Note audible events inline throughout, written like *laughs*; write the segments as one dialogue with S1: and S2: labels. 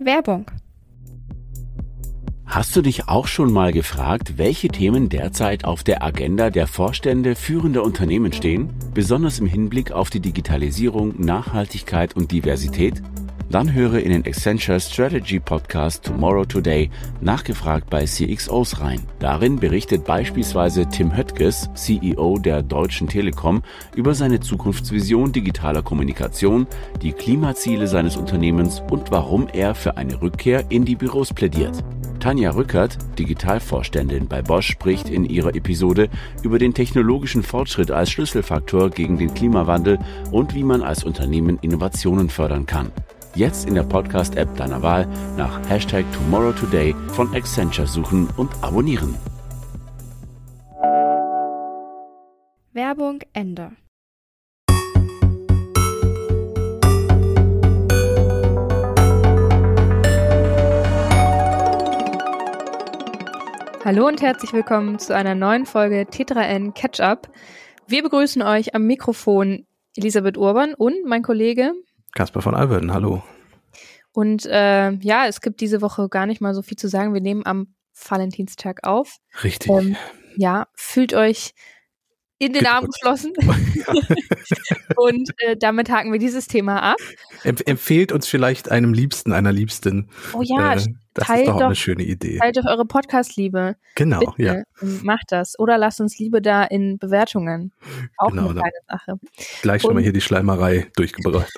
S1: Werbung.
S2: Hast du dich auch schon mal gefragt, welche Themen derzeit auf der Agenda der Vorstände führender Unternehmen stehen, besonders im Hinblick auf die Digitalisierung, Nachhaltigkeit und Diversität? Dann höre in den Accenture Strategy Podcast Tomorrow Today nachgefragt bei CXOs rein. Darin berichtet beispielsweise Tim Höttges, CEO der Deutschen Telekom, über seine Zukunftsvision digitaler Kommunikation, die Klimaziele seines Unternehmens und warum er für eine Rückkehr in die Büros plädiert. Tanja Rückert, Digitalvorständin bei Bosch, spricht in ihrer Episode über den technologischen Fortschritt als Schlüsselfaktor gegen den Klimawandel und wie man als Unternehmen Innovationen fördern kann. Jetzt in der Podcast-App deiner Wahl nach Hashtag Tomorrow Today von Accenture suchen und abonnieren.
S1: Werbung Ende. Hallo und herzlich willkommen zu einer neuen Folge Tetra N Catch Up. Wir begrüßen euch am Mikrofon Elisabeth Urban und mein Kollege
S3: Kasper von Alverden, hallo.
S1: Und äh, ja, es gibt diese Woche gar nicht mal so viel zu sagen. Wir nehmen am Valentinstag auf.
S3: Richtig.
S1: Ähm, ja, fühlt euch in den Arm geschlossen. *laughs* *laughs* und äh, damit haken wir dieses Thema ab.
S3: Empf empfehlt uns vielleicht einem Liebsten, einer Liebsten.
S1: Oh ja,
S3: äh, das ist doch, doch eine schöne Idee.
S1: Teilt doch eure Podcast-Liebe.
S3: Genau,
S1: Bitte,
S3: ja.
S1: Macht das. Oder lasst uns Liebe da in Bewertungen. Auch
S3: Genau,
S1: eine kleine Sache.
S3: Gleich schon mal hier die Schleimerei durchgebracht.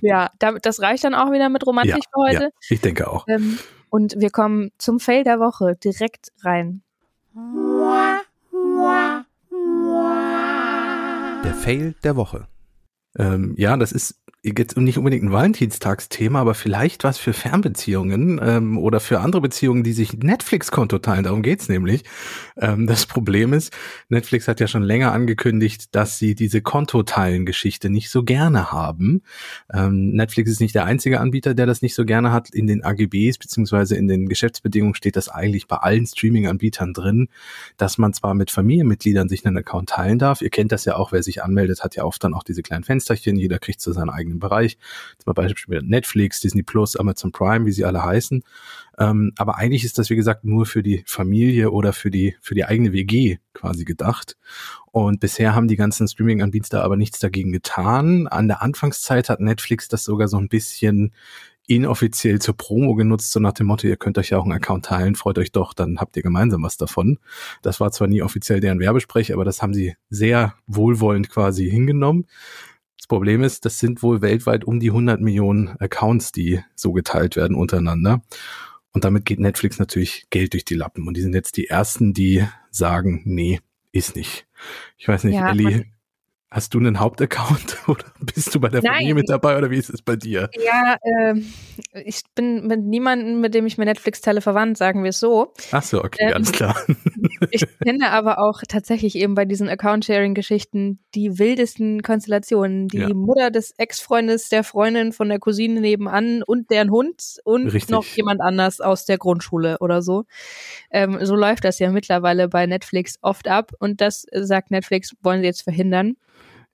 S1: Ja, damit, das reicht dann auch wieder mit Romantik für heute.
S3: Ja, ich denke auch.
S1: Ähm, und wir kommen zum Fail der Woche direkt rein.
S3: Der Fail der Woche. Ähm, ja, das ist jetzt nicht unbedingt ein Valentinstagsthema, aber vielleicht was für Fernbeziehungen ähm, oder für andere Beziehungen, die sich Netflix-Konto teilen. Darum geht's nämlich. Ähm, das Problem ist, Netflix hat ja schon länger angekündigt, dass sie diese Kontoteilen-Geschichte nicht so gerne haben. Ähm, Netflix ist nicht der einzige Anbieter, der das nicht so gerne hat. In den AGBs beziehungsweise in den Geschäftsbedingungen steht das eigentlich bei allen Streaming-Anbietern drin, dass man zwar mit Familienmitgliedern sich einen Account teilen darf. Ihr kennt das ja auch, wer sich anmeldet, hat ja oft dann auch diese kleinen Fensterchen. Jeder kriegt so seinen eigenen Bereich. Zum Beispiel Netflix, Disney Plus, Amazon Prime, wie sie alle heißen. Ähm, aber eigentlich ist das, wie gesagt, nur für die Familie oder für die, für die eigene WG quasi gedacht. Und bisher haben die ganzen Streaming-Anbieter aber nichts dagegen getan. An der Anfangszeit hat Netflix das sogar so ein bisschen inoffiziell zur Promo genutzt, so nach dem Motto, ihr könnt euch ja auch einen Account teilen, freut euch doch, dann habt ihr gemeinsam was davon. Das war zwar nie offiziell deren Werbesprech, aber das haben sie sehr wohlwollend quasi hingenommen. Das Problem ist, das sind wohl weltweit um die 100 Millionen Accounts, die so geteilt werden untereinander. Und damit geht Netflix natürlich Geld durch die Lappen. Und die sind jetzt die ersten, die sagen, nee, ist nicht. Ich weiß nicht,
S1: Ja,
S3: Ellie, hast du einen Hauptaccount *laughs* oder bist du bei der
S1: Nein.
S3: Familie mit dabei oder wie ist es bei dir?
S1: Ja, ähm, ich bin mit niemandem, mit dem ich mir Netflix teile, verwandt, sagen wir es so.
S3: Ach so, okay,
S1: Ähm,
S3: ganz klar.
S1: Ich kenne aber auch tatsächlich eben bei diesen Account-Sharing-Geschichten die wildesten Konstellationen. Die
S3: Ja.
S1: Mutter des Ex-Freundes, der Freundin von der Cousine nebenan und deren Hund und
S3: Richtig.
S1: noch jemand anders aus der Grundschule oder so. Ähm, so läuft das ja mittlerweile bei Netflix oft ab und das äh, sagt Netflix, wollen sie jetzt verhindern.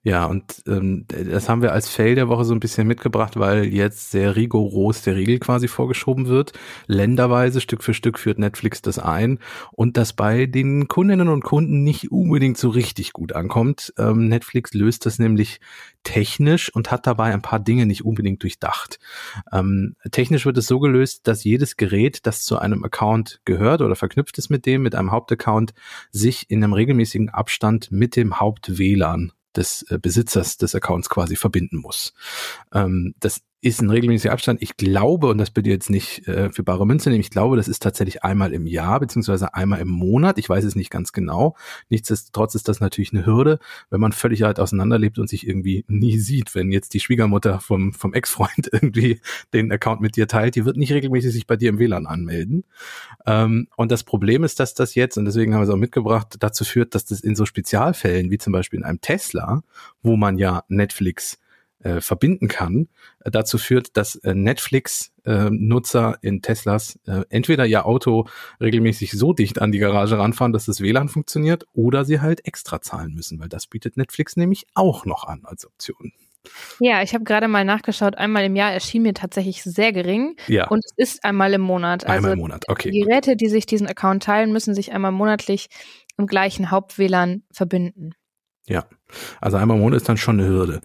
S3: Ja, und ähm, das haben wir als Fail der Woche so ein bisschen mitgebracht, weil jetzt sehr rigoros der Regel quasi vorgeschoben wird. Länderweise, Stück für Stück führt Netflix das ein und das bei den Kundinnen und Kunden nicht unbedingt so richtig gut ankommt. Ähm, Netflix löst das nämlich technisch und hat dabei ein paar Dinge nicht unbedingt durchdacht. Ähm, technisch wird es so gelöst, dass jedes Gerät, das zu einem Account gehört oder verknüpft ist mit dem, mit einem Hauptaccount, sich in einem regelmäßigen Abstand mit dem Haupt-WLAN des äh, Besitzers des Accounts quasi verbinden muss. Ähm, das ist ein regelmäßiger Abstand. Ich glaube, und das bitte jetzt nicht äh, für bare Münze nehmen, ich glaube, das ist tatsächlich einmal im Jahr beziehungsweise einmal im Monat. Ich weiß es nicht ganz genau. Nichtsdestotrotz ist das natürlich eine Hürde, wenn man völlig halt auseinanderlebt und sich irgendwie nie sieht. Wenn jetzt die Schwiegermutter vom, vom Ex-Freund *laughs* irgendwie den Account mit dir teilt, die wird nicht regelmäßig sich bei dir im WLAN anmelden. Ähm, und das Problem ist, dass das jetzt, und deswegen haben wir es auch mitgebracht, dazu führt, dass das in so Spezialfällen, wie zum Beispiel in einem Tesla, wo man ja Netflix äh, verbinden kann, äh, dazu führt, dass äh, Netflix-Nutzer in Teslas äh, entweder ihr Auto regelmäßig so dicht an die Garage ranfahren, dass das WLAN funktioniert, oder sie halt extra zahlen müssen, weil das bietet Netflix nämlich auch noch an als Option.
S1: Ja, ich habe gerade mal nachgeschaut. Einmal im Jahr erschien mir tatsächlich sehr gering.
S3: Ja.
S1: Und es ist einmal im Monat. Also
S3: Einmal im Monat, okay.
S1: Die Geräte, die sich diesen Account teilen, müssen sich einmal monatlich im gleichen Haupt-WLAN verbinden.
S3: Ja, also einmal im Monat ist dann schon eine Hürde.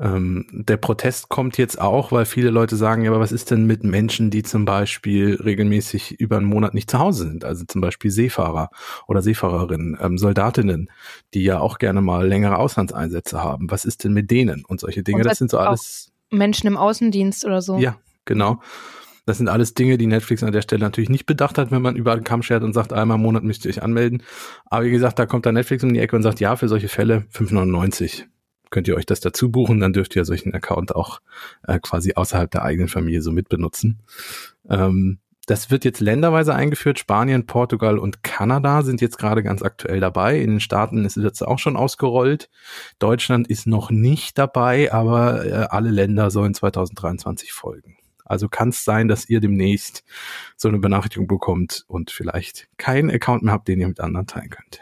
S3: Ähm, der Protest kommt jetzt auch, weil viele Leute sagen, ja, aber was ist denn mit Menschen, die zum Beispiel regelmäßig über einen Monat nicht zu Hause sind? Also zum Beispiel Seefahrer oder Seefahrerinnen, ähm, Soldatinnen, die ja auch gerne mal längere Auslandseinsätze haben. Was ist denn mit denen und solche Dinge?
S1: Und
S3: das sind so alles.
S1: Menschen im Außendienst oder so.
S3: Ja, genau. Das sind alles Dinge, die Netflix an der Stelle natürlich nicht bedacht hat, wenn man überall Kamm schert und sagt, einmal im Monat müsst ihr euch anmelden. Aber wie gesagt, da kommt dann Netflix um die Ecke und sagt, ja, für solche Fälle 5,99 könnt ihr euch das dazu buchen, dann dürft ihr solchen Account auch äh, quasi außerhalb der eigenen Familie so mitbenutzen. Ähm, das wird jetzt länderweise eingeführt. Spanien, Portugal und Kanada sind jetzt gerade ganz aktuell dabei. In den Staaten ist es jetzt auch schon ausgerollt. Deutschland ist noch nicht dabei, aber äh, alle Länder sollen 2023 folgen. Also kann es sein, dass ihr demnächst so eine Benachrichtigung bekommt und vielleicht keinen Account mehr habt, den ihr mit anderen teilen könnt.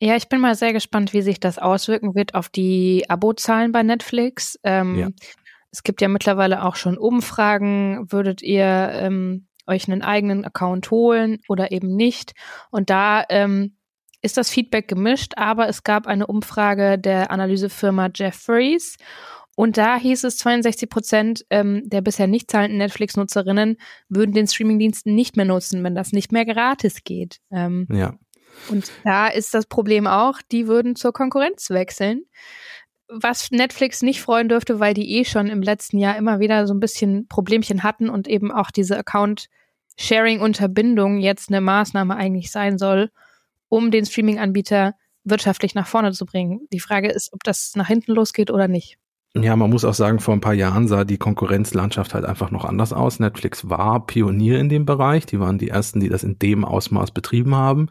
S1: Ja, ich bin mal sehr gespannt, wie sich das auswirken wird auf die Abozahlen bei Netflix. Ähm, ja. Es gibt ja mittlerweile auch schon Umfragen. Würdet ihr ähm, euch einen eigenen Account holen oder eben nicht? Und da ähm, ist das Feedback gemischt, aber es gab eine Umfrage der Analysefirma Jeffries und da hieß es, 62 Prozent ähm, der bisher nicht zahlenden Netflix-Nutzerinnen würden den Streamingdienst nicht mehr nutzen, wenn das nicht mehr gratis geht. Ähm,
S3: ja.
S1: Und da ist das Problem auch, die würden zur Konkurrenz wechseln. Was Netflix nicht freuen dürfte, weil die eh schon im letzten Jahr immer wieder so ein bisschen Problemchen hatten und eben auch diese Account-Sharing-Unterbindung jetzt eine Maßnahme eigentlich sein soll, um den Streaming-Anbieter wirtschaftlich nach vorne zu bringen. Die Frage ist, ob das nach hinten losgeht oder nicht.
S3: Ja, man muss auch sagen, vor ein paar Jahren sah die Konkurrenzlandschaft halt einfach noch anders aus. Netflix war Pionier in dem Bereich. Die waren die ersten, die das in dem Ausmaß betrieben haben.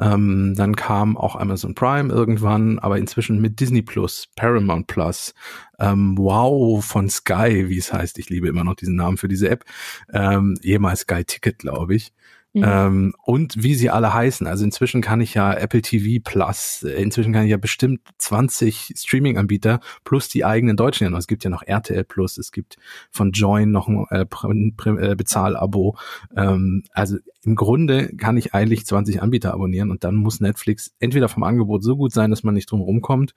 S3: Ähm, dann kam auch Amazon Prime irgendwann, aber inzwischen mit Disney Plus, Paramount Plus, ähm, Wow von Sky, wie es heißt. Ich liebe immer noch diesen Namen für diese App. Ähm, ehemals Sky Ticket, glaube ich. Mhm. Ähm, und wie sie alle heißen. Also inzwischen kann ich ja Apple TV Plus, äh, inzwischen kann ich ja bestimmt 20 Streaming-Anbieter plus die eigenen deutschen. Es gibt ja noch RTL Plus, es gibt von Join noch ein äh, äh, Bezahlabo. Ähm, also im Grunde kann ich eigentlich 20 Anbieter abonnieren und dann muss Netflix entweder vom Angebot so gut sein, dass man nicht drum rumkommt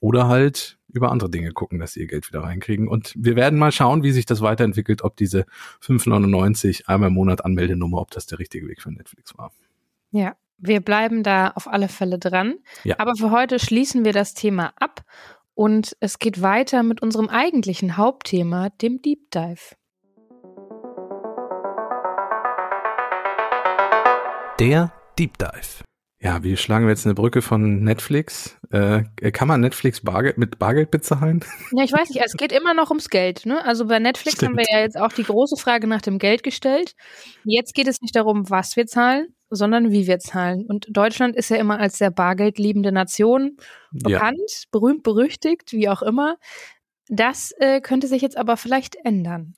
S3: oder halt über andere Dinge gucken, dass sie ihr Geld wieder reinkriegen. Und wir werden mal schauen, wie sich das weiterentwickelt, ob diese 5,99 einmal im Monat Anmeldenummer, ob das der richtige Weg für Netflix war.
S1: Ja, wir bleiben da auf alle Fälle dran. Ja. Aber für heute schließen wir das Thema ab und es geht weiter mit unserem eigentlichen Hauptthema, dem Deep Dive.
S3: Der Deep Dive. Ja, wie schlagen wir jetzt eine Brücke von Netflix? Äh, kann man Netflix Bargeld, mit Bargeld bezahlen? *laughs*
S1: Ja, ich weiß nicht. Es geht immer noch ums Geld. Ne? Also bei Netflix Stimmt. haben wir ja jetzt auch die große Frage nach dem Geld gestellt. Jetzt geht es nicht darum, was wir zahlen, sondern wie wir zahlen. Und Deutschland ist ja immer als sehr bargeldliebende Nation bekannt, ja. berühmt, berüchtigt, wie auch immer. Das äh, könnte sich jetzt aber vielleicht ändern.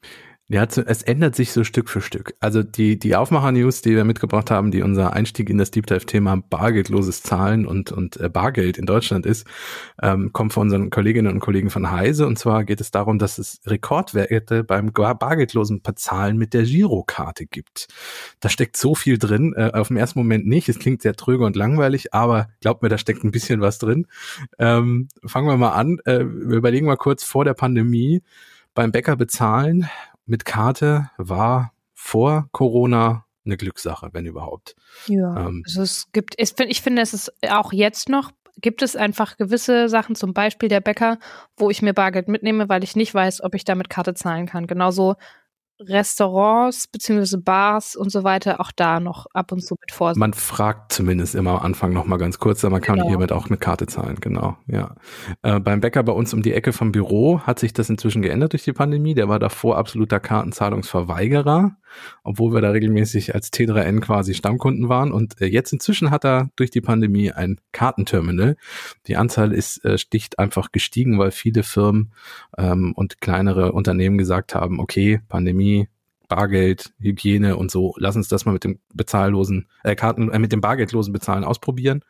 S3: Ja, es ändert sich so Stück für Stück. Also die, die Aufmacher-News, die wir mitgebracht haben, die unser Einstieg in das Deep Dive-Thema bargeldloses Zahlen und, und äh, Bargeld in Deutschland ist, ähm, kommt von unseren Kolleginnen und Kollegen von Heise. Und zwar geht es darum, dass es Rekordwerte beim bargeldlosen Bezahlen mit der Girokarte gibt. Da steckt so viel drin, äh, auf den ersten Moment nicht. Es klingt sehr tröge und langweilig, aber glaubt mir, da steckt ein bisschen was drin. Ähm, fangen wir mal an. Äh, wir überlegen mal kurz vor der Pandemie beim Bäcker bezahlen mit Karte war vor Corona eine Glückssache, wenn überhaupt.
S1: Ja, ähm, also es gibt, ich, ich finde, es ist auch jetzt noch, gibt es einfach gewisse Sachen, zum Beispiel der Bäcker, wo ich mir Bargeld mitnehme, weil ich nicht weiß, ob ich damit Karte zahlen kann. Genauso Restaurants beziehungsweise Bars und so weiter auch da noch ab und zu mit Vorsicht.
S3: Man fragt zumindest immer am Anfang noch mal ganz kurz, aber man kann genau. hiermit auch mit Karte zahlen, genau, ja. Äh, beim Bäcker bei uns um die Ecke vom Büro hat sich das inzwischen geändert durch die Pandemie. Der war davor absoluter Kartenzahlungsverweigerer obwohl wir da regelmäßig als T3N quasi Stammkunden waren. Und äh, jetzt inzwischen hat er durch die Pandemie ein Kartenterminal. Die Anzahl ist äh, sticht einfach gestiegen, weil viele Firmen ähm, und kleinere Unternehmen gesagt haben, okay, Pandemie, Bargeld, Hygiene und so. Lass uns das mal mit dem bezahllosen, äh, Karten, äh, mit dem bargeldlosen Bezahlen ausprobieren.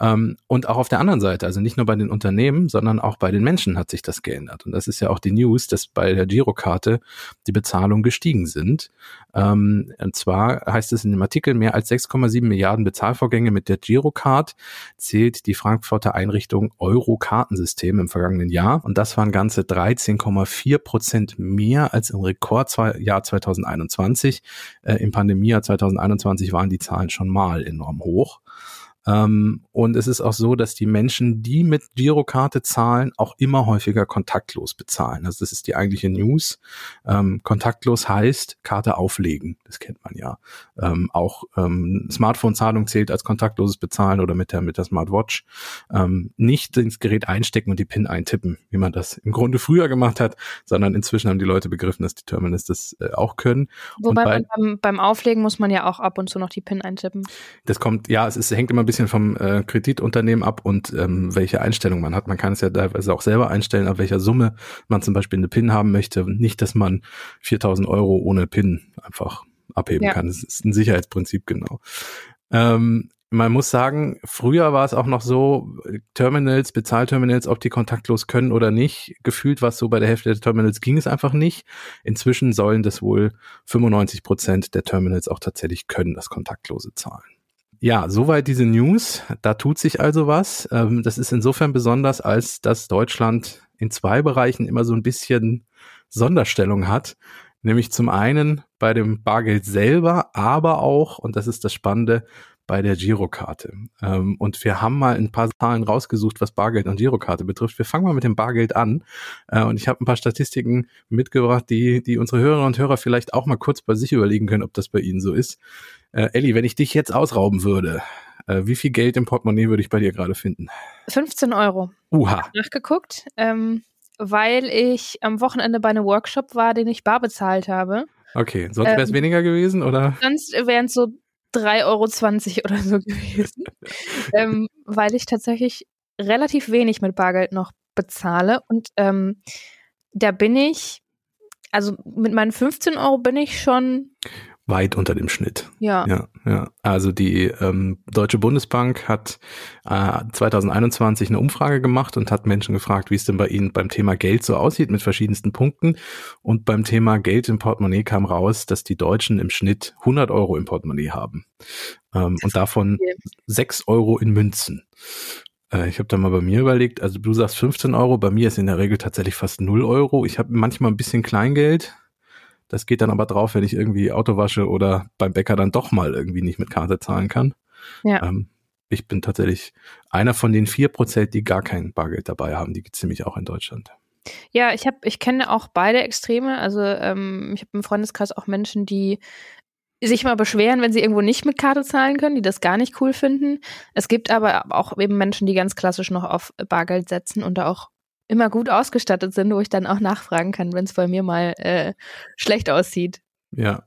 S3: Ähm, und auch auf der anderen Seite, also nicht nur bei den Unternehmen, sondern auch bei den Menschen hat sich das geändert. Und das ist ja auch die News, dass bei der Girokarte die Bezahlungen gestiegen sind. Ähm, und zwar heißt es in dem Artikel, mehr als 6,7 Milliarden Bezahlvorgänge mit der Girocard zählt die Frankfurter Einrichtung Euro-Kartensystem im vergangenen Jahr. Und das waren ganze 13,4 Prozent mehr als im Rekordjahr 2021. Äh, Im Pandemiejahr 2021 waren die Zahlen schon mal enorm hoch. Ähm, und es ist auch so, dass die Menschen, die mit Girokarte zahlen, auch immer häufiger kontaktlos bezahlen. Also das ist die eigentliche News. Ähm, kontaktlos heißt Karte auflegen. Das kennt man ja. Ähm, auch ähm, Smartphone-Zahlung zählt als kontaktloses Bezahlen oder mit der, mit der Smartwatch. Ähm, nicht ins Gerät einstecken und die PIN eintippen, wie man das im Grunde früher gemacht hat, sondern inzwischen haben die Leute begriffen, dass die Terminals das äh, auch können.
S1: Wobei bei, beim, beim Auflegen muss man ja auch ab und zu noch die PIN eintippen.
S3: Das kommt, ja, es ist, hängt immer ein bisschen vom äh, Kreditunternehmen ab und ähm, welche Einstellung man hat. Man kann es ja teilweise auch selber einstellen, ab welcher Summe man zum Beispiel eine PIN haben möchte. Nicht, dass man 4000 Euro ohne PIN einfach abheben ja. kann. Das ist ein Sicherheitsprinzip, genau. Ähm, man muss sagen, früher war es auch noch so, Terminals, Bezahlterminals, ob die kontaktlos können oder nicht. Gefühlt war es so, bei der Hälfte der Terminals ging es einfach nicht. Inzwischen sollen das wohl 95 Prozent der Terminals auch tatsächlich können, das kontaktlose Zahlen. Ja, soweit diese News. Da tut sich also was. Ähm, das ist insofern besonders, als dass Deutschland in zwei Bereichen immer so ein bisschen Sonderstellung hat. Nämlich zum einen bei dem Bargeld selber, aber auch, und das ist das Spannende, bei der Girokarte. Ähm, und wir haben mal ein paar Zahlen rausgesucht, was Bargeld und Girokarte betrifft. Wir fangen mal mit dem Bargeld an. Äh, und ich habe ein paar Statistiken mitgebracht, die, die unsere Hörerinnen und Hörer vielleicht auch mal kurz bei sich überlegen können, ob das bei ihnen so ist. Äh, Elli, wenn ich dich jetzt ausrauben würde, äh, wie viel Geld im Portemonnaie würde ich bei dir gerade finden?
S1: 15 Euro.
S3: Uha.
S1: Nachgeguckt, ähm, weil ich am Wochenende bei einem Workshop war, den ich bar bezahlt habe.
S3: Okay, sonst wäre es ähm, weniger gewesen, oder?
S1: Sonst wären es so 3,20 Euro oder so gewesen. *laughs* ähm, weil ich tatsächlich relativ wenig mit Bargeld noch bezahle. Und ähm, da bin ich, also mit meinen 15 Euro bin ich schon
S3: weit unter dem Schnitt.
S1: Ja.
S3: Ja, ja. Also die ähm, Deutsche Bundesbank hat äh, 2021 eine Umfrage gemacht und hat Menschen gefragt, wie es denn bei ihnen beim Thema Geld so aussieht mit verschiedensten Punkten. Und beim Thema Geld im Portemonnaie kam raus, dass die Deutschen im Schnitt 100 Euro im Portemonnaie haben. Ähm, und davon okay. 6 Euro in Münzen. Äh, ich habe da mal bei mir überlegt, also du sagst 15 Euro, bei mir ist in der Regel tatsächlich fast 0 Euro. Ich habe manchmal ein bisschen Kleingeld, das geht dann aber drauf, wenn ich irgendwie Auto wasche oder beim Bäcker dann doch mal irgendwie nicht mit Karte zahlen kann.
S1: Ja. Ähm,
S3: ich bin tatsächlich einer von den vier Prozent, die gar kein Bargeld dabei haben. Die gibt es nämlich auch in Deutschland.
S1: Ja, ich habe, ich kenne auch beide Extreme. Also ähm, ich habe im Freundeskreis auch Menschen, die sich mal beschweren, wenn sie irgendwo nicht mit Karte zahlen können, die das gar nicht cool finden. Es gibt aber auch eben Menschen, die ganz klassisch noch auf Bargeld setzen und da auch immer gut ausgestattet sind, wo ich dann auch nachfragen kann, wenn es bei mir mal äh, schlecht aussieht.
S3: Ja,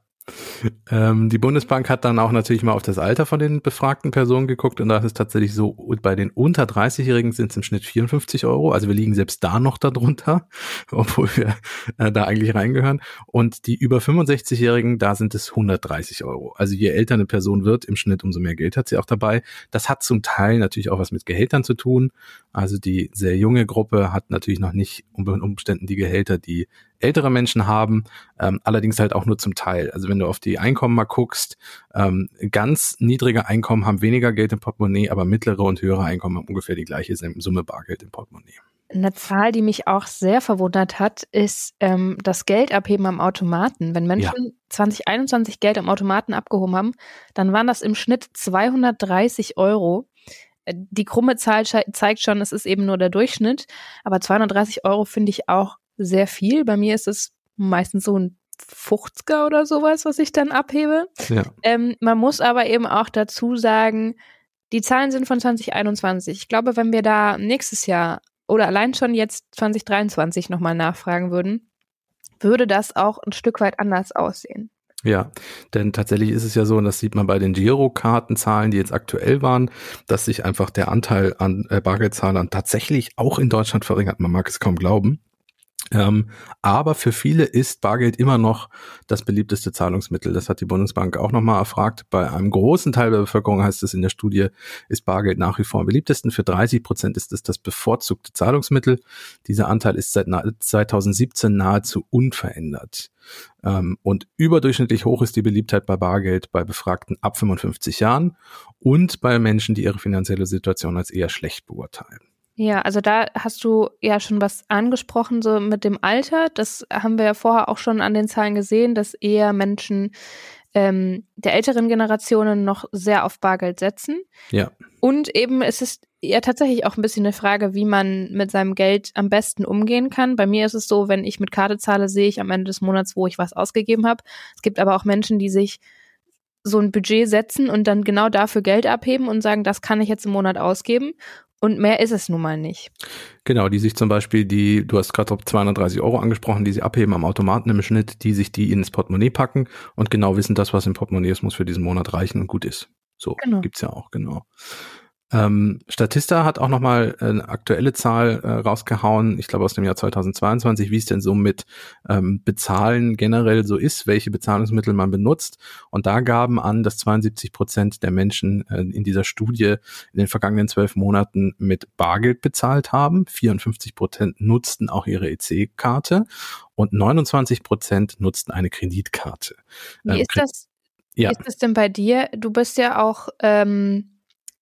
S3: ähm, die Bundesbank hat dann auch natürlich mal auf das Alter von den befragten Personen geguckt und da ist es tatsächlich so, bei den unter 30-Jährigen sind es im Schnitt 54 Euro, also wir liegen selbst da noch darunter, *laughs* obwohl wir äh, da eigentlich reingehören. Und die über 65-Jährigen, da sind es 130 Euro. Also je älter eine Person wird im Schnitt, umso mehr Geld hat sie auch dabei. Das hat zum Teil natürlich auch was mit Gehältern zu tun. Also die sehr junge Gruppe hat natürlich noch nicht unter Umständen die Gehälter, die ältere Menschen haben, ähm, allerdings halt auch nur zum Teil. Also wenn du auf die Einkommen mal guckst, ähm, ganz niedrige Einkommen haben weniger Geld im Portemonnaie, aber mittlere und höhere Einkommen haben ungefähr die gleiche Summe Bargeld im Portemonnaie.
S1: Eine Zahl, die mich auch sehr verwundert hat, ist ähm, das Geldabheben am Automaten. Wenn Menschen ja. 2021 Geld am Automaten abgehoben haben, dann waren das im Schnitt 230 Euro. Äh, die krumme Zahl zeigt schon, es ist eben nur der Durchschnitt, aber 230 Euro finde ich auch sehr viel. Bei mir ist es meistens so ein 50er oder sowas, was ich dann abhebe. Ja. Ähm, man muss aber eben auch dazu sagen, die Zahlen sind von 2021. Ich glaube, wenn wir da nächstes Jahr oder allein schon jetzt 2023 nochmal nachfragen würden, würde das auch ein Stück weit anders aussehen.
S3: Ja, denn tatsächlich ist es ja so, und das sieht man bei den Girokartenzahlen, die jetzt aktuell waren, dass sich einfach der Anteil an äh, Bargeldzahlern tatsächlich auch in Deutschland verringert. Man mag es kaum glauben. Ähm, aber für viele ist Bargeld immer noch das beliebteste Zahlungsmittel. Das hat die Bundesbank auch nochmal erfragt. Bei einem großen Teil der Bevölkerung heißt es in der Studie, ist Bargeld nach wie vor am beliebtesten. Für 30 Prozent ist es das bevorzugte Zahlungsmittel. Dieser Anteil ist seit 2017 nahezu unverändert. Ähm, und überdurchschnittlich hoch ist die Beliebtheit bei Bargeld bei Befragten ab 55 Jahren und bei Menschen, die ihre finanzielle Situation als eher schlecht beurteilen.
S1: Ja, also da hast du ja schon was angesprochen, so mit dem Alter. Das haben wir ja vorher auch schon an den Zahlen gesehen, dass eher Menschen ähm, der älteren Generationen noch sehr auf Bargeld setzen.
S3: Ja.
S1: Und eben es ist ja tatsächlich auch ein bisschen eine Frage, wie man mit seinem Geld am besten umgehen kann. Bei mir ist es so, wenn ich mit Karte zahle, sehe ich am Ende des Monats, wo ich was ausgegeben habe. Es gibt aber auch Menschen, die sich so ein Budget setzen und dann genau dafür Geld abheben und sagen, das kann ich jetzt im Monat ausgeben. Und mehr ist es nun mal nicht.
S3: Genau, die sich zum Beispiel die, du hast gerade 230 Euro angesprochen, die sie abheben am Automaten im Schnitt, die sich die ins Portemonnaie packen und genau wissen, das, was im Portemonnaie ist, muss für diesen Monat reichen und gut ist. So genau. gibt's ja auch, genau. Ähm, Statista hat auch nochmal eine aktuelle Zahl äh, rausgehauen, ich glaube aus dem Jahr 2022, wie es denn so mit ähm, Bezahlen generell so ist, welche Bezahlungsmittel man benutzt. Und da gaben an, dass 72 Prozent der Menschen äh, in dieser Studie in den vergangenen zwölf Monaten mit Bargeld bezahlt haben. 54 Prozent nutzten auch ihre EC-Karte und 29 Prozent nutzten eine Kreditkarte.
S1: Wie ähm, ist das? Ja. Ist das denn bei dir? Du bist ja auch ähm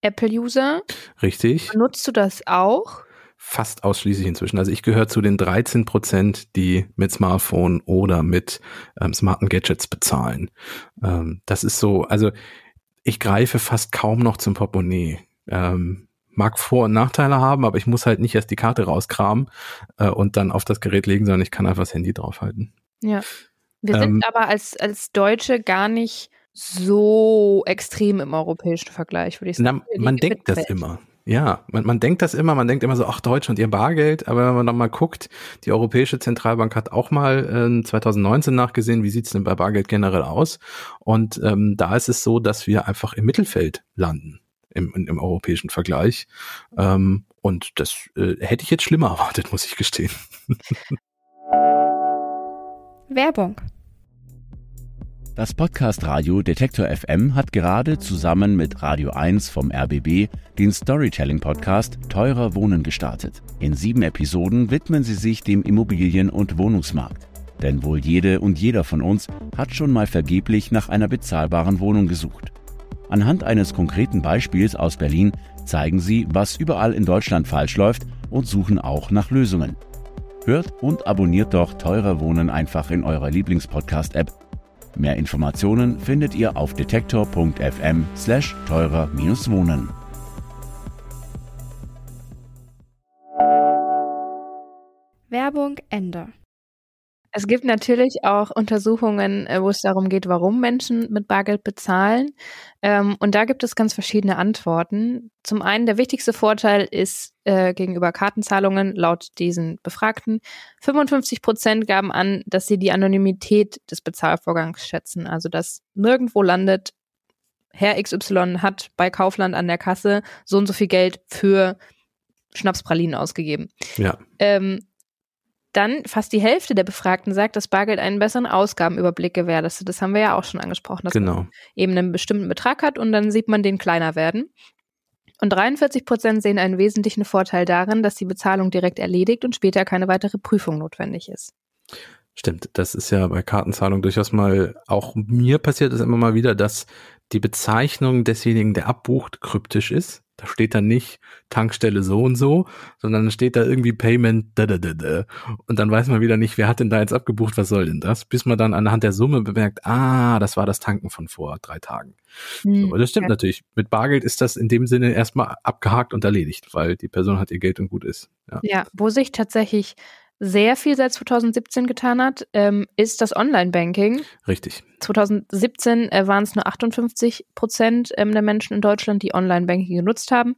S1: Apple-User.
S3: Richtig.
S1: Nutzt du das auch?
S3: Fast ausschließlich inzwischen. Also ich gehöre zu den 13 Prozent, die mit Smartphone oder mit ähm, smarten Gadgets bezahlen. Ähm, das ist so, also ich greife fast kaum noch zum Portemonnaie. Ähm, mag Vor- und Nachteile haben, aber ich muss halt nicht erst die Karte rauskramen äh, und dann auf das Gerät legen, sondern ich kann einfach das Handy draufhalten.
S1: Ja. Wir sind ähm, aber als, als Deutsche gar nicht so extrem im europäischen Vergleich, würde ich sagen.
S3: Na, man denkt das immer. Ja, man, man denkt das immer, man denkt immer so, ach, Deutschland, ihr Bargeld, aber wenn man dann mal guckt, die Europäische Zentralbank hat auch mal äh, 2019 nachgesehen, wie sieht's denn bei Bargeld generell aus? Und ähm, da ist es so, dass wir einfach im Mittelfeld landen im, im europäischen Vergleich. Ähm, und das äh, hätte ich jetzt schlimmer *laughs* erwartet, muss ich gestehen.
S1: Werbung
S2: das Podcast Radio Detektor FM hat gerade zusammen mit Radio 1 vom RBB den Storytelling Podcast Teurer Wohnen gestartet. In sieben Episoden widmen sie sich dem Immobilien- und Wohnungsmarkt. Denn wohl jede und jeder von uns hat schon mal vergeblich nach einer bezahlbaren Wohnung gesucht. Anhand eines konkreten Beispiels aus Berlin zeigen sie, was überall in Deutschland falsch läuft und suchen auch nach Lösungen. Hört und abonniert doch Teurer Wohnen einfach in eurer Lieblingspodcast-App Mehr Informationen findet ihr auf detektor.fm slash teurer-wohnen.
S1: Werbung Ende. Es gibt natürlich auch Untersuchungen, äh, wo es darum geht, warum Menschen mit Bargeld bezahlen. Ähm, und da gibt es ganz verschiedene Antworten. Zum einen, der wichtigste Vorteil ist äh, gegenüber Kartenzahlungen laut diesen Befragten. 55 Prozent gaben an, dass sie die Anonymität des Bezahlvorgangs schätzen. Also, dass nirgendwo landet, Herr XY hat bei Kaufland an der Kasse so und so viel Geld für Schnapspralinen ausgegeben.
S3: Ja.
S1: Ähm, dann fast die Hälfte der Befragten sagt, dass Bargeld einen besseren Ausgabenüberblick gewährleistet. Das haben wir ja auch schon angesprochen, dass
S3: genau.
S1: man eben einen bestimmten Betrag hat und dann sieht man den kleiner werden. Und 43 Prozent sehen einen wesentlichen Vorteil darin, dass die Bezahlung direkt erledigt und später keine weitere Prüfung notwendig ist.
S3: Stimmt, das ist ja bei Kartenzahlung durchaus mal, auch mir passiert es immer mal wieder, dass die Bezeichnung desjenigen, der abbucht, kryptisch ist. Da steht dann nicht Tankstelle so und so, sondern dann steht da irgendwie Payment da da da da. Und dann weiß man wieder nicht, wer hat denn da jetzt abgebucht, was soll denn das? Bis man dann anhand der Summe bemerkt, ah, das war das Tanken von vor drei Tagen. Hm, so, das stimmt ja. natürlich. Mit Bargeld ist das in dem Sinne erstmal abgehakt und erledigt, weil die Person hat ihr Geld und gut ist.
S1: Ja, ja wo sich tatsächlich sehr viel seit 2017 getan hat, ähm, ist das Online-Banking.
S3: Richtig.
S1: 2017 äh, waren es nur 58 Prozent ähm, der Menschen in Deutschland, die Online-Banking genutzt haben.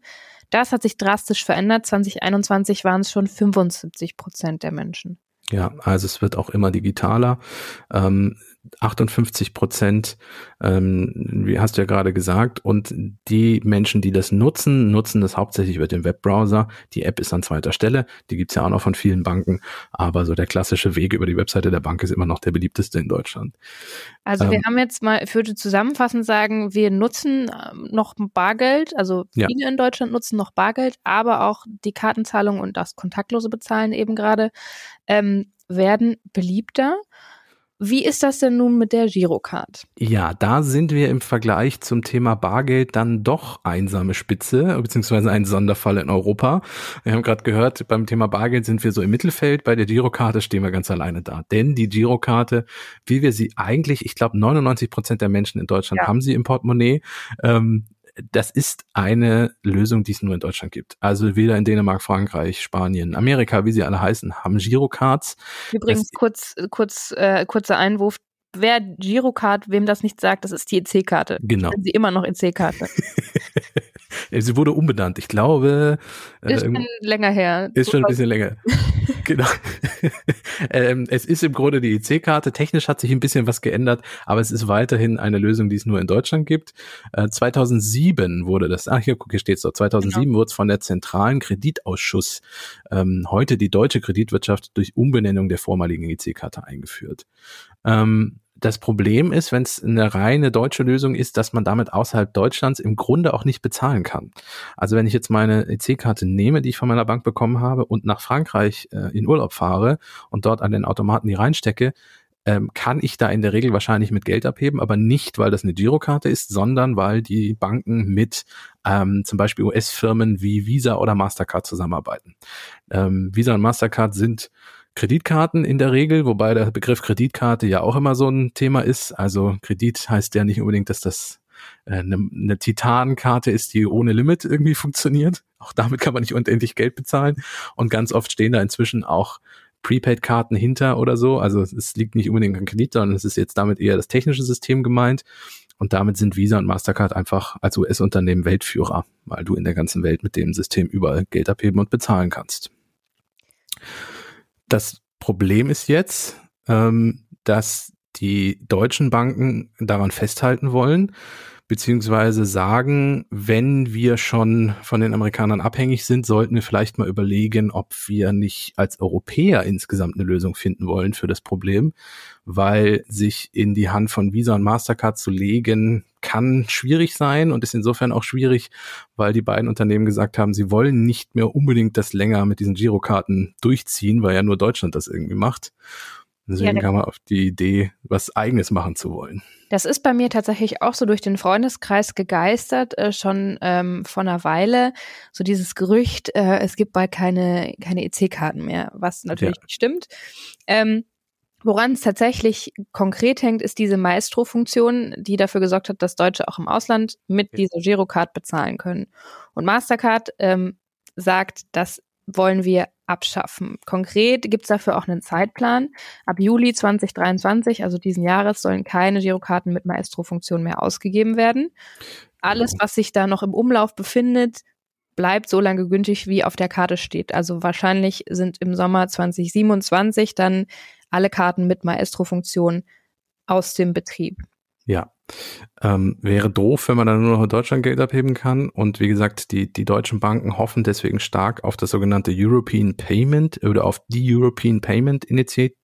S1: Das hat sich drastisch verändert. 2021 waren es schon 75 Prozent der Menschen.
S3: Ja, also es wird auch immer digitaler. Ähm, 58 Prozent, ähm, wie hast du ja gerade gesagt, und die Menschen, die das nutzen, nutzen das hauptsächlich über den Webbrowser. Die App ist an zweiter Stelle, die gibt's ja auch noch von vielen Banken, aber so der klassische Weg über die Webseite der Bank ist immer noch der beliebteste in Deutschland.
S1: Also ähm, wir haben jetzt mal, ich würde zusammenfassend sagen, wir nutzen ähm, noch Bargeld, also viele ja. in Deutschland nutzen noch Bargeld, aber auch die Kartenzahlung und das kontaktlose Bezahlen eben gerade ähm, werden beliebter. Wie ist das denn nun mit der Girocard?
S3: Ja, da sind wir im Vergleich zum Thema Bargeld dann doch einsame Spitze, beziehungsweise ein Sonderfall in Europa. Wir haben gerade gehört, beim Thema Bargeld sind wir so im Mittelfeld, bei der Girokarte stehen wir ganz alleine da. Denn die Girokarte, wie wir sie eigentlich, ich glaube 99 Prozent der Menschen in Deutschland ja. haben sie im Portemonnaie, ähm, das ist eine Lösung, die es nur in Deutschland gibt. Also weder in Dänemark, Frankreich, Spanien, Amerika, wie sie alle heißen, haben Girocards.
S1: Übrigens, das, kurz, kurz, äh, kurzer Einwurf. Wer Girocard, wem das nicht sagt, das ist die EC-Karte.
S3: Genau.
S1: Sie immer noch EC-Karte. *laughs*
S3: Sie wurde umbenannt. Ich glaube.
S1: Äh, ist schon länger her.
S3: Ist schon ein bisschen länger. Genau. *laughs* ähm, es ist im Grunde die EC-Karte. Technisch hat sich ein bisschen was geändert, aber es ist weiterhin eine Lösung, die es nur in Deutschland gibt. Äh, 2007 wurde das, ach hier, guck, hier steht's doch. 2007 genau. wurde es von der Zentralen Kreditausschuss, ähm, heute die deutsche Kreditwirtschaft, durch Umbenennung der vormaligen EC-Karte eingeführt. Ähm, das Problem ist, wenn es eine reine deutsche Lösung ist, dass man damit außerhalb Deutschlands im Grunde auch nicht bezahlen kann. Also wenn ich jetzt meine EC-Karte nehme, die ich von meiner Bank bekommen habe und nach Frankreich äh, in Urlaub fahre und dort an den Automaten die reinstecke, ähm, kann ich da in der Regel wahrscheinlich mit Geld abheben, aber nicht, weil das eine Girokarte ist, sondern weil die Banken mit ähm, zum Beispiel US-Firmen wie Visa oder Mastercard zusammenarbeiten. Ähm, Visa und Mastercard sind Kreditkarten in der Regel, wobei der Begriff Kreditkarte ja auch immer so ein Thema ist. Also Kredit heißt ja nicht unbedingt, dass das äh, eine, eine Titankarte ist, die ohne Limit irgendwie funktioniert. Auch damit kann man nicht unendlich Geld bezahlen. Und ganz oft stehen da inzwischen auch Prepaid-Karten hinter oder so. Also es liegt nicht unbedingt an Kredit, sondern es ist jetzt damit eher das technische System gemeint. Und damit sind Visa und Mastercard einfach als US-Unternehmen Weltführer, weil du in der ganzen Welt mit dem System überall Geld abheben und bezahlen kannst. Das Problem ist jetzt, ähm, dass die deutschen Banken daran festhalten wollen, beziehungsweise sagen, wenn wir schon von den Amerikanern abhängig sind, sollten wir vielleicht mal überlegen, ob wir nicht als Europäer insgesamt eine Lösung finden wollen für das Problem, weil sich in die Hand von Visa und Mastercard zu legen, kann schwierig sein und ist insofern auch schwierig, weil die beiden Unternehmen gesagt haben, sie wollen nicht mehr unbedingt das länger mit diesen Girokarten durchziehen, weil ja nur Deutschland das irgendwie macht. Deswegen ja, kam man auf die Idee, was eigenes machen zu wollen.
S1: Das ist bei mir tatsächlich auch so durch den Freundeskreis gegeistert, äh, schon ähm, vor einer Weile. So dieses Gerücht, äh, es gibt bald keine, keine EC-Karten mehr, was natürlich ja. nicht stimmt. Ähm, Woran es tatsächlich konkret hängt, ist diese Maestro-Funktion, die dafür gesorgt hat, dass Deutsche auch im Ausland mit dieser Girocard bezahlen können. Und Mastercard ähm, sagt, das wollen wir abschaffen. Konkret gibt es dafür auch einen Zeitplan. Ab Juli 2023, also diesen Jahres, sollen keine Girokarten mit Maestro-Funktion mehr ausgegeben werden. Alles, was sich da noch im Umlauf befindet, bleibt so lange gültig, wie auf der Karte steht. Also wahrscheinlich sind im Sommer 2027 dann alle Karten mit Maestro-Funktion aus dem Betrieb.
S3: Ja, ähm, wäre doof, wenn man dann nur noch in Deutschland Geld abheben kann. Und wie gesagt, die, die deutschen Banken hoffen deswegen stark auf das sogenannte European Payment oder auf die European Payment Initiative.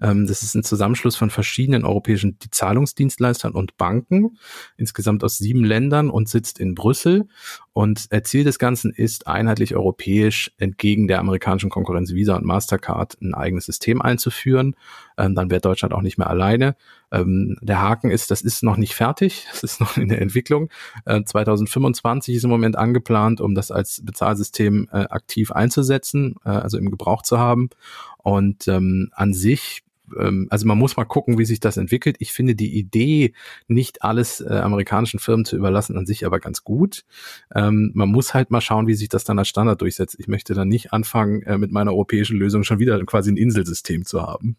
S3: Ähm, das ist ein Zusammenschluss von verschiedenen europäischen Zahlungsdienstleistern und Banken, insgesamt aus sieben Ländern und sitzt in Brüssel. Und Ziel des Ganzen ist, einheitlich europäisch entgegen der amerikanischen Konkurrenz Visa und Mastercard ein eigenes System einzuführen. Ähm, dann wäre Deutschland auch nicht mehr alleine. Ähm, der Haken ist, das ist noch nicht fertig, *laughs* das ist noch in der Entwicklung. Äh, 2025 ist im Moment angeplant, um das als Bezahlsystem äh, aktiv einzusetzen, äh, also im Gebrauch zu haben. Und ähm, an sich ähm, also man muss mal gucken, wie sich das entwickelt. Ich finde die Idee, nicht alles äh, amerikanischen Firmen zu überlassen, an sich aber ganz gut. Ähm, man muss halt mal schauen, wie sich das dann als Standard durchsetzt. Ich möchte dann nicht anfangen, äh, mit meiner europäischen Lösung schon wieder quasi ein Inselsystem zu haben.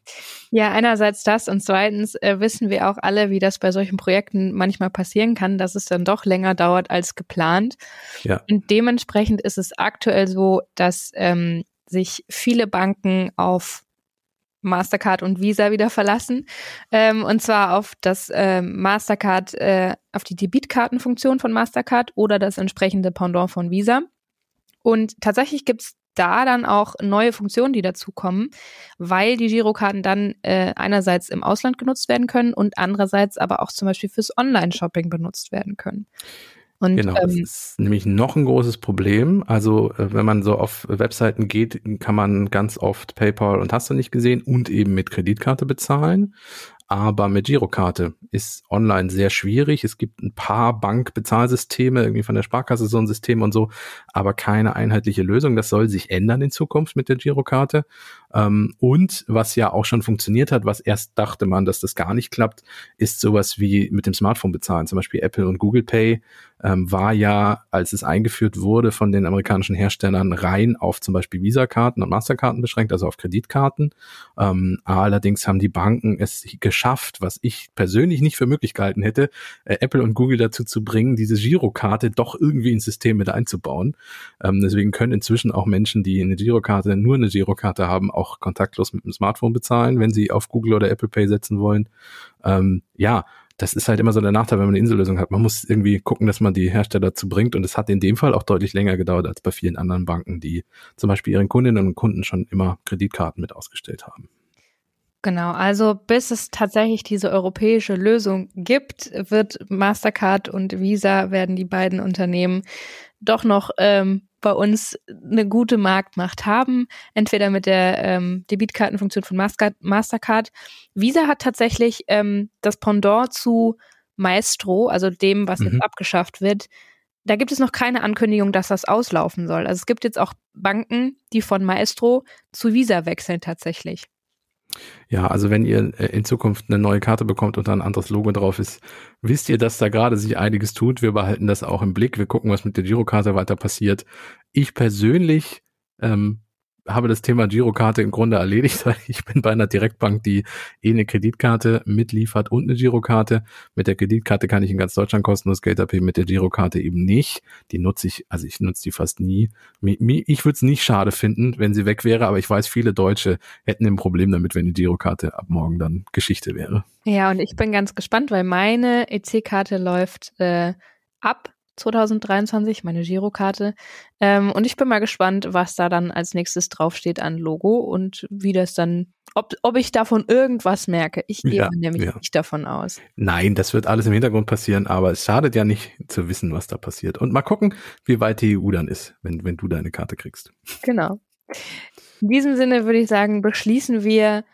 S1: Ja, einerseits das und zweitens äh, wissen wir auch alle, wie das bei solchen Projekten manchmal passieren kann, dass es dann doch länger dauert als geplant. Ja. Und dementsprechend ist es aktuell so, dass ähm, sich viele Banken auf Mastercard und Visa wieder verlassen. Ähm, und zwar auf das äh, Mastercard, äh, auf die Debitkartenfunktion von Mastercard oder das entsprechende Pendant von Visa. Und tatsächlich gibt's da dann auch neue Funktionen, die dazukommen, weil die Girokarten dann äh, einerseits im Ausland genutzt werden können und andererseits aber auch zum Beispiel fürs Online-Shopping benutzt werden können.
S3: Und, genau, ähm, das ist nämlich noch ein großes Problem. Also äh, wenn man so auf Webseiten geht, kann man ganz oft PayPal und hast du nicht gesehen und eben mit Kreditkarte bezahlen. Aber mit Girokarte ist online sehr schwierig. Es gibt ein paar Bankbezahlsysteme, irgendwie von der Sparkasse so ein System und so, aber keine einheitliche Lösung. Das soll sich ändern in Zukunft mit der Girokarte. Ähm, und was ja auch schon funktioniert hat, was erst dachte man, dass das gar nicht klappt, ist sowas wie mit dem Smartphone bezahlen. Zum Beispiel Apple und Google Pay ähm, war ja, als es eingeführt wurde von den amerikanischen Herstellern, rein auf zum Beispiel Visa-Karten und Masterkarten beschränkt, also auf Kreditkarten. Ähm, allerdings haben die Banken es geschafft, was ich persönlich nicht für möglich gehalten hätte, äh, Apple und Google dazu zu bringen, diese Girokarte doch irgendwie ins System mit einzubauen. Ähm, deswegen können inzwischen auch Menschen, die eine Girokarte, nur eine Girokarte haben, auch kontaktlos mit dem Smartphone bezahlen, wenn sie auf Google oder Apple Pay setzen wollen. Ähm, ja, das ist halt immer so der Nachteil, wenn man eine Insellösung hat. Man muss irgendwie gucken, dass man die Hersteller dazu bringt. Und es hat in dem Fall auch deutlich länger gedauert als bei vielen anderen Banken, die zum Beispiel ihren Kundinnen und Kunden schon immer Kreditkarten mit ausgestellt haben.
S1: Genau, also bis es tatsächlich diese europäische Lösung gibt, wird Mastercard und Visa werden die beiden Unternehmen doch noch ähm, bei uns eine gute Marktmacht haben, entweder mit der ähm, Debitkartenfunktion von Mastercard. Visa hat tatsächlich ähm, das Pendant zu Maestro, also dem, was mhm. jetzt abgeschafft wird. Da gibt es noch keine Ankündigung, dass das auslaufen soll. Also es gibt jetzt auch Banken, die von Maestro zu Visa wechseln tatsächlich.
S3: Ja, also wenn ihr äh, in Zukunft eine neue Karte bekommt und da ein anderes Logo drauf ist, wisst ihr, dass da gerade sich einiges tut. Wir behalten das auch im Blick. Wir gucken, was mit der Girokarte weiter passiert. Ich persönlich ähm, habe das Thema Girokarte im Grunde erledigt, *laughs* weil ich bin bei einer Direktbank, die eh eine Kreditkarte mitliefert und eine Girokarte. Mit der Kreditkarte kann ich in ganz Deutschland kostenlos Geld abheben, mit der Girokarte eben nicht. Die nutze ich, also ich nutze die fast nie. Ich würde es nicht schade finden, wenn sie weg wäre, aber ich weiß, viele Deutsche hätten ein Problem damit, wenn die Girokarte ab morgen dann Geschichte wäre.
S1: Ja, und ich bin ganz gespannt, weil meine EC-Karte läuft äh, ab 2023, meine Girokarte. Ähm, und ich bin mal gespannt, was da dann als nächstes draufsteht an Logo und wie das dann, ob, ob ich davon irgendwas merke. Ich gehe ja, nämlich ja. nicht davon aus.
S3: Nein, das wird alles im Hintergrund passieren, aber es schadet ja nicht zu wissen, was da passiert. Und mal gucken, wie weit die EU dann ist, wenn, wenn du deine Karte kriegst.
S1: Genau. In diesem Sinne würde ich sagen, beschließen wir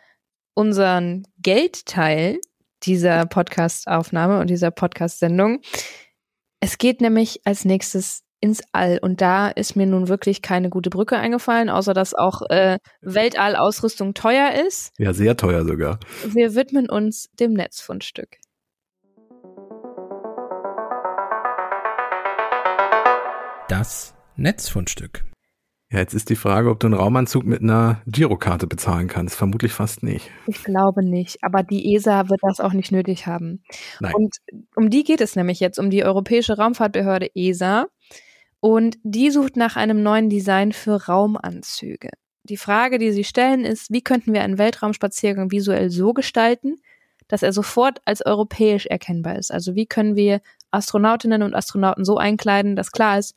S1: unseren Geldteil dieser Podcast-Aufnahme und dieser Podcast-Sendung. Es geht nämlich als nächstes ins All und da ist mir nun wirklich keine gute Brücke eingefallen, außer dass auch äh, Weltallausrüstung teuer ist.
S3: Ja, sehr teuer sogar.
S1: Wir widmen uns dem Netzfundstück.
S3: Das Netzfundstück. Ja, jetzt ist die Frage, ob du einen Raumanzug mit einer Girokarte bezahlen kannst. Vermutlich fast nicht.
S1: Ich glaube nicht, aber die ESA wird das auch nicht nötig haben. Nein. Und um die geht es nämlich jetzt, um die Europäische Raumfahrtbehörde ESA. Und die sucht nach einem neuen Design für Raumanzüge. Die Frage, die sie stellen, ist, wie könnten wir einen Weltraumspaziergang visuell so gestalten, dass er sofort als europäisch erkennbar ist? Also wie können wir Astronautinnen und Astronauten so einkleiden, dass klar ist,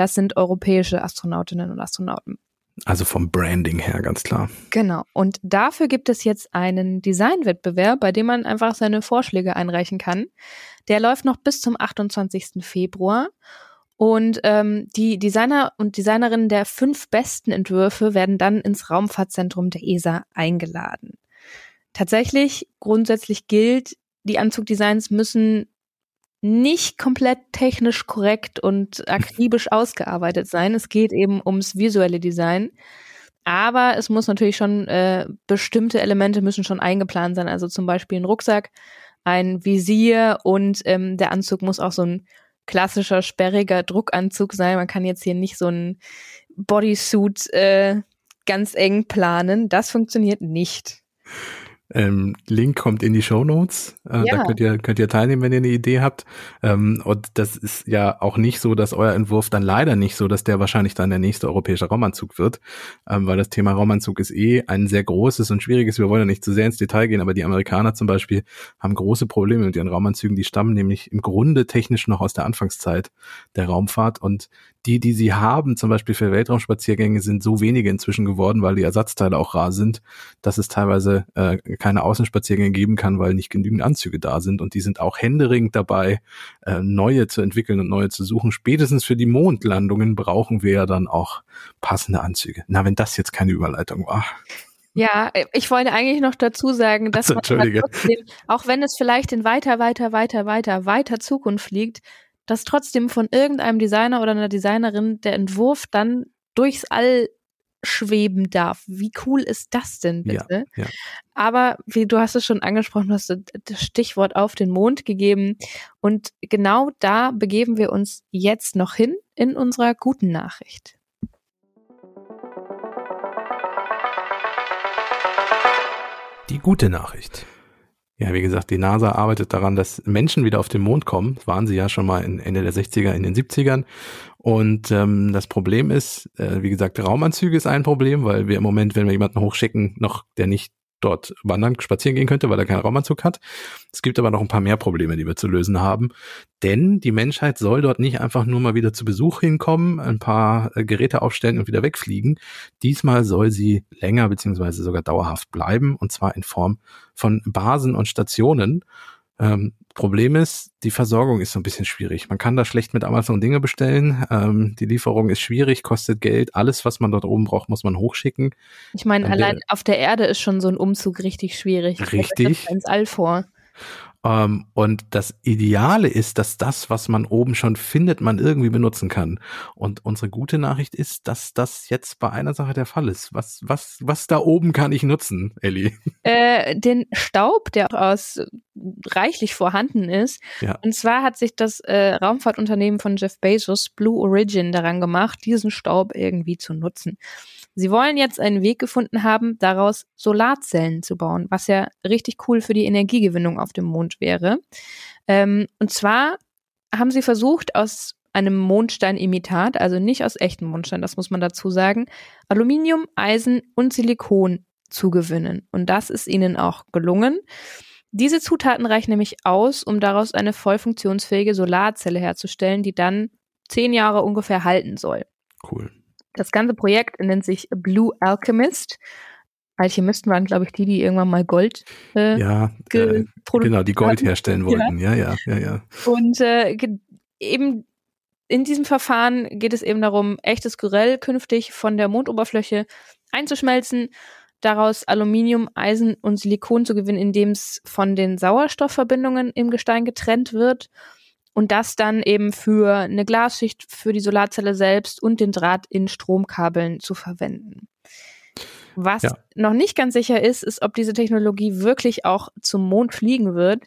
S1: das sind europäische Astronautinnen und Astronauten.
S3: Also vom Branding her, ganz klar.
S1: Genau. Und dafür gibt es jetzt einen Designwettbewerb, bei dem man einfach seine Vorschläge einreichen kann. Der läuft noch bis zum 28. Februar. Und ähm, die Designer und Designerinnen der fünf besten Entwürfe werden dann ins Raumfahrtzentrum der ESA eingeladen. Tatsächlich, grundsätzlich gilt, die Anzugdesigns müssen nicht komplett technisch korrekt und akribisch *laughs* ausgearbeitet sein. Es geht eben ums visuelle Design. Aber es muss natürlich schon, äh, bestimmte Elemente müssen schon eingeplant sein. Also zum Beispiel ein Rucksack, ein Visier und ähm, der Anzug muss auch so ein klassischer, sperriger Druckanzug sein. Man kann jetzt hier nicht so ein Bodysuit äh, ganz eng planen. Das funktioniert nicht.
S3: Ähm, Link kommt in die Show Notes. Äh, ja. Da könnt ihr, könnt ihr teilnehmen, wenn ihr eine Idee habt. Ähm, und das ist ja auch nicht so, dass euer Entwurf dann leider nicht so, dass der wahrscheinlich dann der nächste europäische Raumanzug wird, ähm, weil das Thema Raumanzug ist eh ein sehr großes und schwieriges. Wir wollen ja nicht zu sehr ins Detail gehen, aber die Amerikaner zum Beispiel haben große Probleme mit ihren Raumanzügen. Die stammen nämlich im Grunde technisch noch aus der Anfangszeit der Raumfahrt und die, die sie haben, zum Beispiel für Weltraumspaziergänge, sind so wenige inzwischen geworden, weil die Ersatzteile auch rar sind, dass es teilweise äh, keine Außenspaziergänge geben kann, weil nicht genügend Anzüge da sind. Und die sind auch händeringend dabei, äh, neue zu entwickeln und neue zu suchen. Spätestens für die Mondlandungen brauchen wir ja dann auch passende Anzüge. Na, wenn das jetzt keine Überleitung war.
S1: Ja, ich wollte eigentlich noch dazu sagen, dass *laughs*
S3: also, man trotzdem,
S1: auch wenn es vielleicht in weiter, weiter, weiter, weiter, weiter Zukunft liegt, dass trotzdem von irgendeinem Designer oder einer Designerin der Entwurf dann durchs All schweben darf. Wie cool ist das denn bitte? Ja, ja. Aber wie du hast es schon angesprochen, hast du das Stichwort auf den Mond gegeben. Und genau da begeben wir uns jetzt noch hin in unserer guten Nachricht.
S3: Die gute Nachricht. Ja, wie gesagt, die NASA arbeitet daran, dass Menschen wieder auf den Mond kommen. Das waren sie ja schon mal in Ende der 60er, in den 70ern. Und ähm, das Problem ist, äh, wie gesagt, Raumanzüge ist ein Problem, weil wir im Moment, wenn wir jemanden hochschicken, noch der nicht dort wandern, spazieren gehen könnte, weil er keinen Raumanzug hat. Es gibt aber noch ein paar mehr Probleme, die wir zu lösen haben. Denn die Menschheit soll dort nicht einfach nur mal wieder zu Besuch hinkommen, ein paar äh, Geräte aufstellen und wieder wegfliegen. Diesmal soll sie länger beziehungsweise sogar dauerhaft bleiben und zwar in Form von Basen und Stationen. Ähm, Problem ist, die Versorgung ist so ein bisschen schwierig. Man kann da schlecht mit Amazon Dinge bestellen. Ähm, die Lieferung ist schwierig, kostet Geld. Alles, was man dort oben braucht, muss man hochschicken.
S1: Ich meine, allein der, auf der Erde ist schon so ein Umzug richtig schwierig.
S3: Richtig.
S1: Ins All vor.
S3: Ähm, und das Ideale ist, dass das, was man oben schon findet, man irgendwie benutzen kann. Und unsere gute Nachricht ist, dass das jetzt bei einer Sache der Fall ist. Was, was, was da oben kann ich nutzen, Ellie? *laughs*
S1: Äh, den Staub, der aus reichlich vorhanden ist. Ja. Und zwar hat sich das äh, Raumfahrtunternehmen von Jeff Bezos, Blue Origin, daran gemacht, diesen Staub irgendwie zu nutzen. Sie wollen jetzt einen Weg gefunden haben, daraus Solarzellen zu bauen, was ja richtig cool für die Energiegewinnung auf dem Mond wäre. Ähm, und zwar haben sie versucht, aus einem Mondsteinimitat, also nicht aus echtem Mondstein, das muss man dazu sagen, Aluminium, Eisen und Silikon zu gewinnen. Und das ist ihnen auch gelungen. Diese Zutaten reichen nämlich aus, um daraus eine voll funktionsfähige Solarzelle herzustellen, die dann zehn Jahre ungefähr halten soll.
S3: Cool.
S1: Das ganze Projekt nennt sich Blue Alchemist. Alchemisten waren, glaube ich, die, die irgendwann mal Gold
S3: äh, ja, äh, genau, die Gold herstellen wollten. Ja, ja, ja, ja. ja.
S1: Und äh, eben in diesem Verfahren geht es eben darum, echtes Gerell künftig von der Mondoberfläche einzuschmelzen, daraus Aluminium, Eisen und Silikon zu gewinnen, indem es von den Sauerstoffverbindungen im Gestein getrennt wird und das dann eben für eine Glasschicht für die Solarzelle selbst und den Draht in Stromkabeln zu verwenden. Was ja. noch nicht ganz sicher ist, ist, ob diese Technologie wirklich auch zum Mond fliegen wird.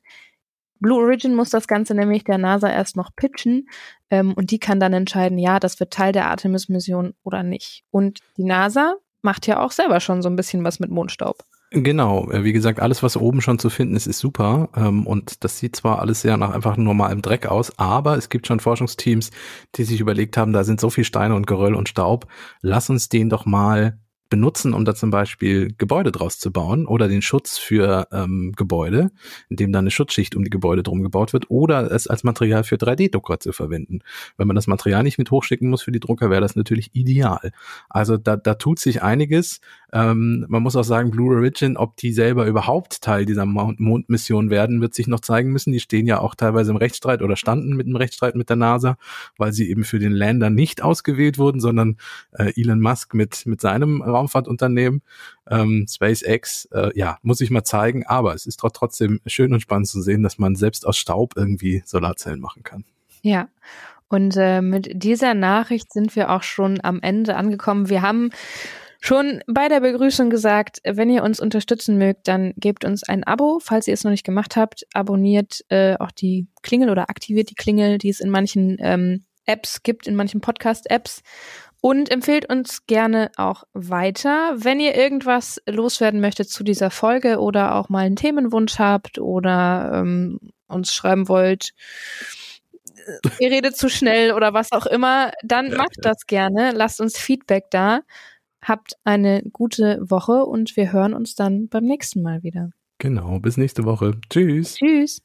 S1: Blue Origin muss das Ganze nämlich der NASA erst noch pitchen ähm, und die kann dann entscheiden, ja, das wird Teil der Artemis-Mission oder nicht. Und die NASA macht ja auch selber schon so ein bisschen was mit Mondstaub.
S3: Genau, äh, wie gesagt, alles, was oben schon zu finden ist, ist super. Ähm, und das sieht zwar alles sehr nach einfach normalem Dreck aus, aber es gibt schon Forschungsteams, die sich überlegt haben, da sind so viel Steine und Geröll und Staub, lass uns den doch mal benutzen, um da zum Beispiel Gebäude draus zu bauen oder den Schutz für ähm, Gebäude, indem da eine Schutzschicht um die Gebäude drum gebaut wird oder es als Material für 3D-Drucker zu verwenden. Wenn man das Material nicht mit hochschicken muss für die Drucker, wäre das natürlich ideal. Also da, da tut sich einiges. Ähm, man muss auch sagen, Blue Origin, ob die selber überhaupt Teil dieser Mondmission werden, wird sich noch zeigen müssen. Die stehen ja auch teilweise im Rechtsstreit oder standen mit einem Rechtsstreit mit der NASA, weil sie eben für den Lander nicht ausgewählt wurden, sondern äh, Elon Musk mit, mit seinem Raumfahrtunternehmen, ähm, SpaceX, äh, ja, muss ich mal zeigen, aber es ist trotzdem schön und spannend zu sehen, dass man selbst aus Staub irgendwie Solarzellen machen kann.
S1: Ja, und äh, mit dieser Nachricht sind wir auch schon am Ende angekommen. Wir haben schon bei der Begrüßung gesagt, wenn ihr uns unterstützen mögt, dann gebt uns ein Abo, falls ihr es noch nicht gemacht habt. Abonniert äh, auch die Klingel oder aktiviert die Klingel, die es in manchen ähm, Apps gibt, in manchen Podcast-Apps. Und empfehlt uns gerne auch weiter. Wenn ihr irgendwas loswerden möchtet zu dieser Folge oder auch mal einen Themenwunsch habt oder ähm, uns schreiben wollt, äh, ihr redet zu schnell oder was auch immer, dann ja, macht ja. das gerne. Lasst uns Feedback da. Habt eine gute Woche und wir hören uns dann beim nächsten Mal wieder.
S3: Genau, bis nächste Woche. Tschüss.
S1: Tschüss.